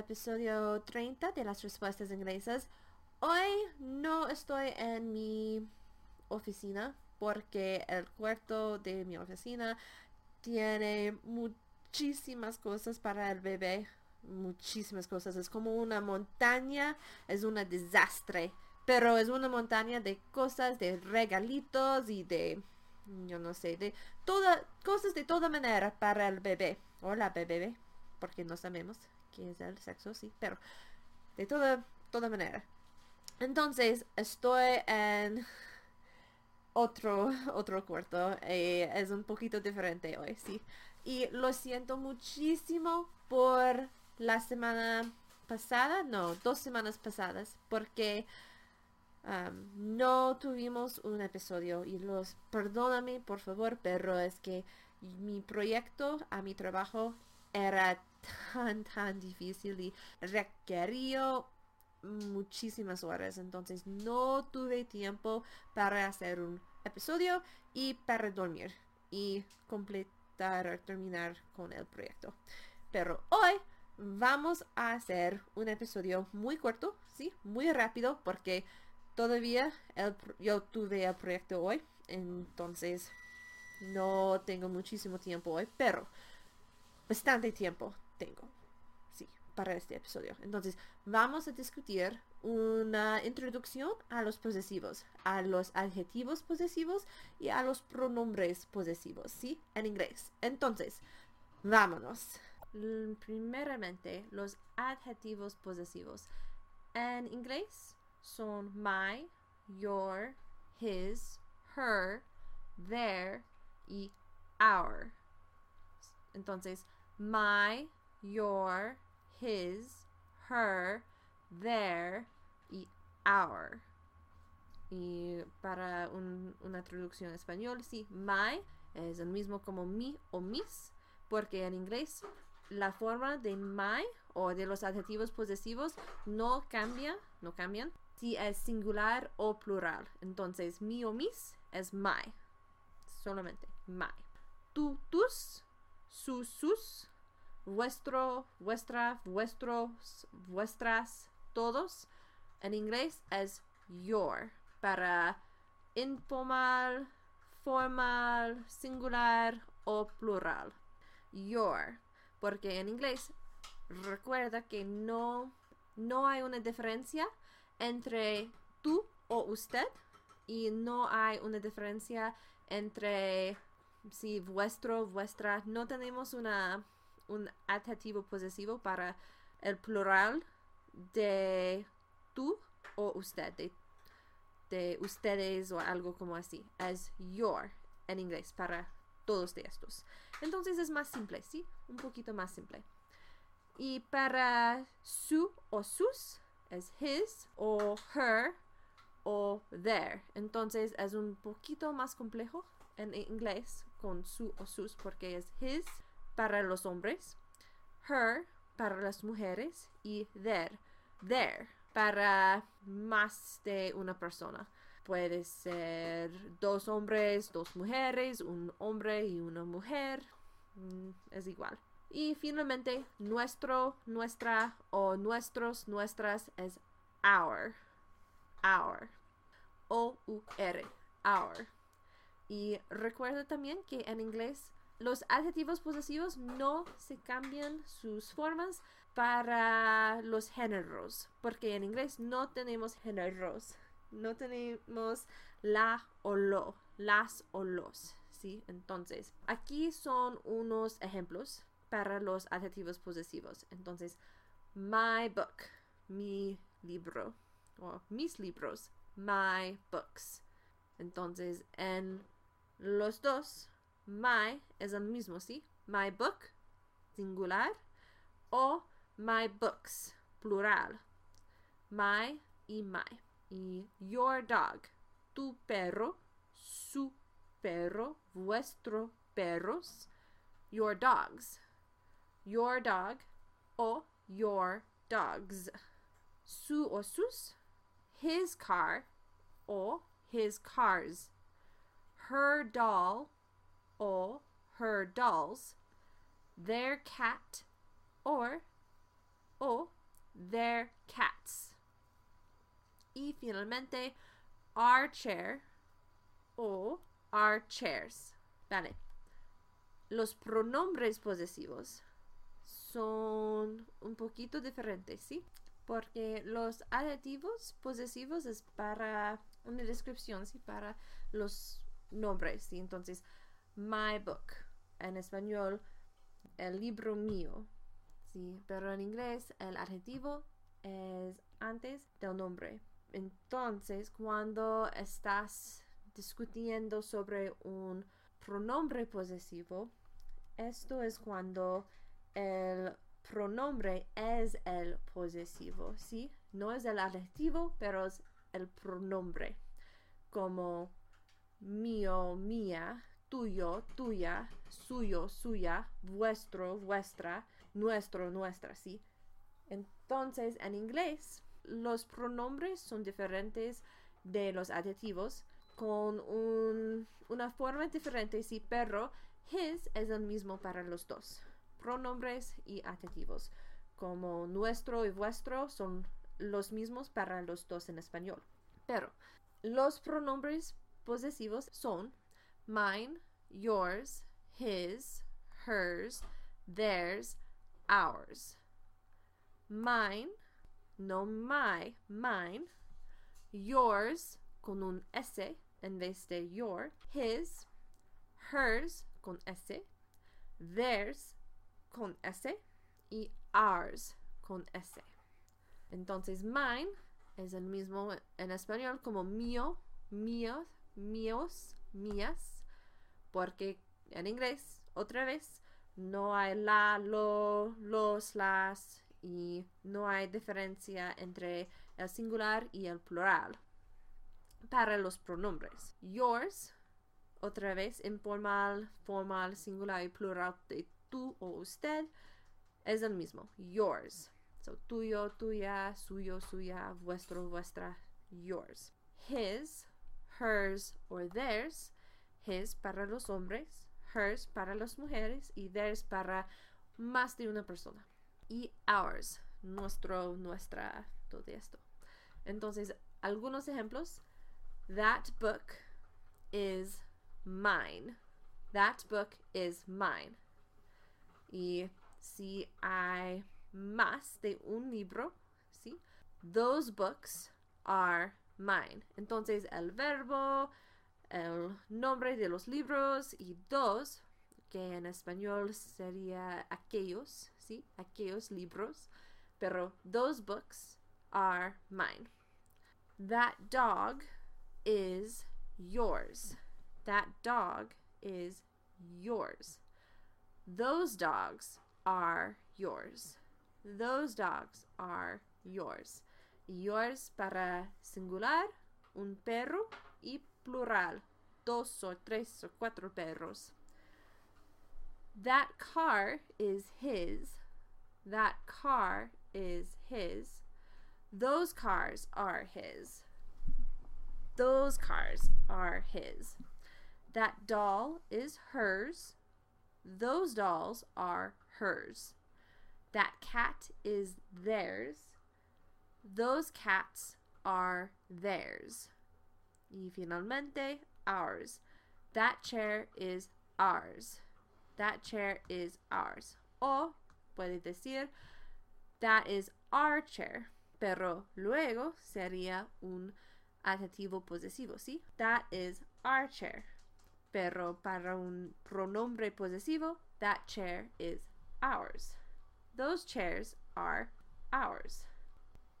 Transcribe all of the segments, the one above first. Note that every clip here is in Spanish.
episodio 30 de las respuestas inglesas. Hoy no estoy en mi oficina porque el cuarto de mi oficina tiene muchísimas cosas para el bebé. Muchísimas cosas. Es como una montaña. Es un desastre. Pero es una montaña de cosas, de regalitos y de, yo no sé, de todas, cosas de toda manera para el bebé. O la bebé, porque no sabemos qué es el sexo, sí, pero de toda, toda manera. Entonces, estoy en otro, otro cuarto. Eh, es un poquito diferente hoy, sí. Y lo siento muchísimo por la semana pasada, no, dos semanas pasadas, porque no tuvimos un episodio y los perdóname por favor, pero es que mi proyecto a mi trabajo era tan tan difícil y requirió muchísimas horas. Entonces no tuve tiempo para hacer un episodio y para dormir y completar terminar con el proyecto. Pero hoy vamos a hacer un episodio muy corto sí muy rápido porque todavía yo tuve el proyecto hoy, entonces no tengo muchísimo tiempo hoy, pero bastante tiempo tengo, sí, para este episodio. Entonces vamos a discutir una introducción a los posesivos, a los adjetivos posesivos y a los pronombres posesivos, ¿sí? En inglés. Entonces, vámonos. Primeramente, los adjetivos posesivos. En inglés son my, your, his, her, their y our. Entonces, my, your, his, her, their y our. Y para una traducción en español, sí, my es el mismo como mi o mis, porque en inglés la forma de my o de los adjetivos posesivos no cambia, no cambian si es singular o plural. Entonces, mi o mis es my. Solamente my. Tú, tus, sus, sus, vuestro, vuestra, vuestros, vuestras, todos. En inglés es your. Para informal, formal, singular o plural. Your. Porque en inglés recuerda que no, no hay una diferencia entre tú o usted y no hay una diferencia entre si vuestro, vuestra. No tenemos una, un adjetivo posesivo para el plural de tú o usted, de, de ustedes o algo como así. Es your en inglés para todos de estos. Entonces es más simple, ¿sí? Un poquito más simple. Y para su o sus es his o her o their. Entonces es un poquito más complejo en inglés con su o sus porque es his para los hombres, her para las mujeres y their, their para más de una persona. Puede ser dos hombres, dos mujeres, un hombre y una mujer. Mm, es igual. Y finalmente, nuestro, nuestra o nuestros, nuestras es our. Our. O-U-R. Our. Y recuerda también que en inglés los adjetivos posesivos no se cambian sus formas para los géneros, porque en inglés no tenemos géneros, no tenemos la o lo, las o los, ¿sí? Entonces, aquí son unos ejemplos para los adjetivos posesivos. Entonces, my book, mi libro, o mis libros, my books. Entonces, en los dos, my es el mismo, ¿sí? My book, singular, o my books, plural. My y my. Y your dog, tu perro, su perro, vuestro perros, your dogs your dog o your dogs. Su o sus, his car o his cars. Her doll or her dolls. Their cat or o their cats. Y finalmente, our chair o our chairs. Vale. Los pronombres posesivos son un poquito diferentes, ¿sí? Porque los adjetivos posesivos es para una descripción, ¿sí? Para los nombres, ¿sí? Entonces, my book. En español, el libro mío, ¿sí? Pero en inglés, el adjetivo es antes del nombre. Entonces, cuando estás discutiendo sobre un pronombre posesivo, esto es cuando el pronombre es el posesivo, ¿sí? No es el adjetivo, pero es el pronombre. Como mío, mía, tuyo, tuya, suyo, suya, vuestro, vuestra, nuestro, nuestra, ¿sí? Entonces, en inglés, los pronombres son diferentes de los adjetivos con una forma diferente, sí, pero his es el mismo para los dos. Pronombres y adjetivos, como nuestro y vuestro, son los mismos para los dos en español. Pero los pronombres posesivos son mine, yours, his, hers, theirs, ours. Mine, no my, mine. Yours, con un S en vez de your. His, hers, con S. Theirs, con S. Y ours, con S. Entonces, mine es el mismo en español como mío, míos, míos, mías, porque en inglés, otra vez, no hay la, lo, los, las y no hay diferencia entre el singular y el plural para los pronombres. Yours, otra vez, informal, formal, singular y plural de tú o usted, es el mismo. Yours. So, tuyo, tuya, suyo, suya, vuestro, vuestra, yours. His, hers or theirs. His para los hombres, hers para las mujeres y theirs para más de una persona. Y ours, nuestro, nuestra, todo esto. Entonces, algunos ejemplos. That book is mine. That book is mine. Y si hay más de un libro, ¿sí? Those books are mine. Entonces el verbo, el nombre de los libros y dos, que en español sería aquellos, ¿sí? Aquellos libros. Pero those books are mine. That dog is yours. That dog is yours. Those dogs are yours. Those dogs are yours. Yours para singular, un perro y plural, dos o tres o cuatro perros. That car is his. That car is his. Those cars are his. Those cars are his. That doll is hers. Those dolls are hers. That cat is theirs. Those cats are theirs. Y finalmente, ours. That chair is ours. That chair is ours. O puede decir, that is our chair. Pero luego sería un adjetivo posesivo, ¿sí? That is our chair. Pero para un pronombre posesivo, that chair is ours. Those chairs are ours.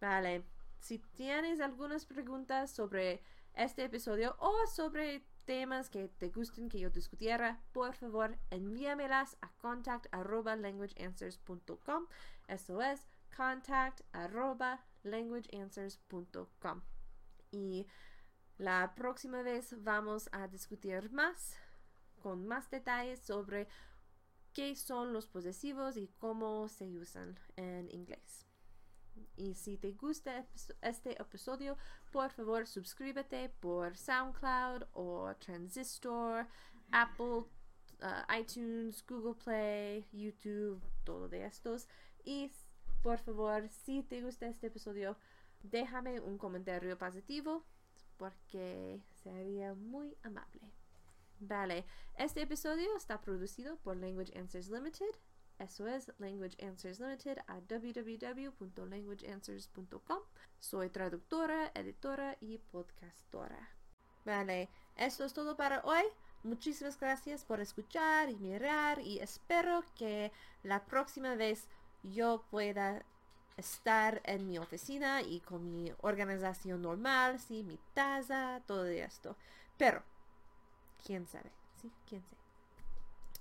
Vale. Si tienes algunas preguntas sobre este episodio o sobre temas que te gusten que yo discutiera, por favor envíamelas a contact languageanswers.com. Eso es contact languageanswers.com. Y la próxima vez vamos a discutir más, con más detalles sobre qué son los posesivos y cómo se usan en inglés. Y si te gusta este episodio, por favor suscríbete por SoundCloud o Transistor, Apple, uh, iTunes, Google Play, YouTube, todo de estos. Y por favor, si te gusta este episodio, déjame un comentario positivo porque sería muy amable. Vale, este episodio está producido por Language Answers Limited. Eso es Language Answers Limited a www.languageanswers.com. Soy traductora, editora y podcastora. Vale, esto es todo para hoy. Muchísimas gracias por escuchar y mirar y espero que la próxima vez yo pueda estar en mi oficina y con mi organización normal, sí, mi taza, todo esto. Pero, quién sabe, sí, quién sabe.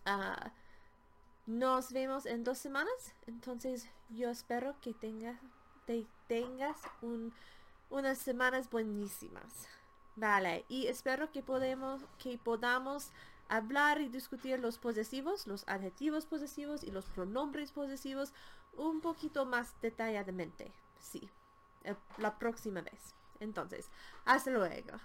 Ah, nos vemos en dos semanas, entonces yo espero que tengas, tengas unas semanas buenísimas. Vale, y espero que, podemos, que podamos hablar y discutir los posesivos, los adjetivos posesivos y los pronombres posesivos un poquito más detalladamente. Sí, eh, la próxima vez. Entonces, hasta luego.